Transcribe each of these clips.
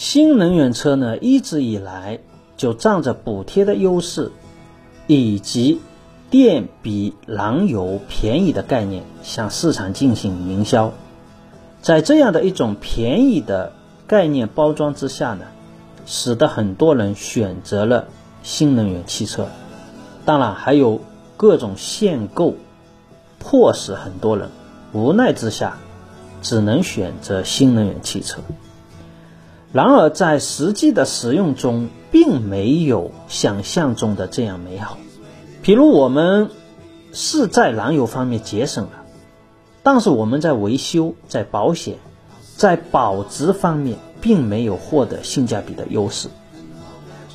新能源车呢，一直以来就仗着补贴的优势，以及电比燃油便宜的概念向市场进行营销。在这样的一种便宜的概念包装之下呢，使得很多人选择了新能源汽车。当然，还有各种限购，迫使很多人无奈之下只能选择新能源汽车。然而，在实际的使用中，并没有想象中的这样美好。比如，我们是在燃油方面节省了，但是我们在维修、在保险、在保值方面，并没有获得性价比的优势。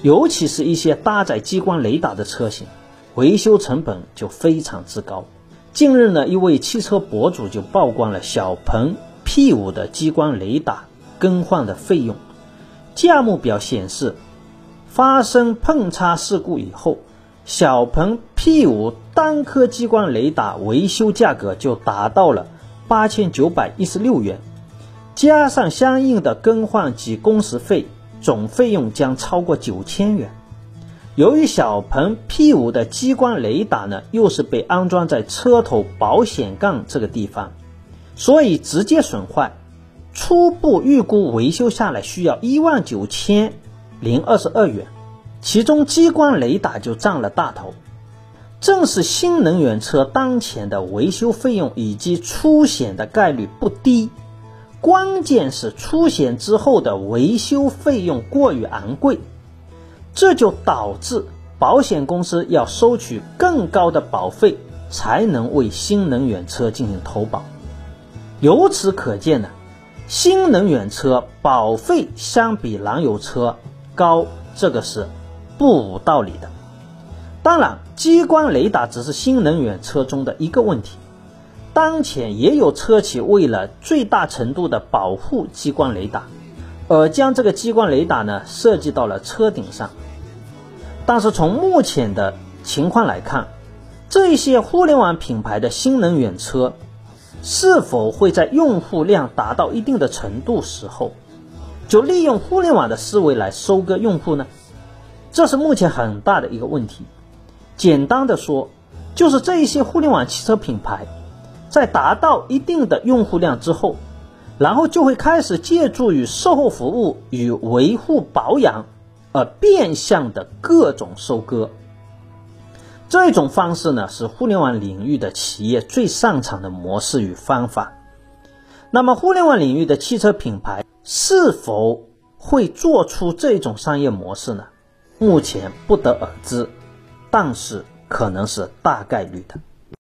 尤其是一些搭载激光雷达的车型，维修成本就非常之高。近日呢，一位汽车博主就曝光了小鹏 P5 的激光雷达更换的费用。价目表显示，发生碰擦事故以后，小鹏 P5 单颗激光雷达维修价格就达到了八千九百一十六元，加上相应的更换及工时费，总费用将超过九千元。由于小鹏 P5 的激光雷达呢，又是被安装在车头保险杠这个地方，所以直接损坏。初步预估维修下来需要一万九千零二十二元，其中激光雷达就占了大头。正是新能源车当前的维修费用以及出险的概率不低，关键是出险之后的维修费用过于昂贵，这就导致保险公司要收取更高的保费才能为新能源车进行投保。由此可见呢。新能源车保费相比燃油车高，这个是不无道理的。当然，激光雷达只是新能源车中的一个问题。当前也有车企为了最大程度的保护激光雷达，而将这个激光雷达呢设计到了车顶上。但是从目前的情况来看，这些互联网品牌的新能源车。是否会在用户量达到一定的程度时候，就利用互联网的思维来收割用户呢？这是目前很大的一个问题。简单的说，就是这一些互联网汽车品牌，在达到一定的用户量之后，然后就会开始借助于售后服务与维护保养，而变相的各种收割。这种方式呢，是互联网领域的企业最擅长的模式与方法。那么，互联网领域的汽车品牌是否会做出这种商业模式呢？目前不得而知，但是可能是大概率的。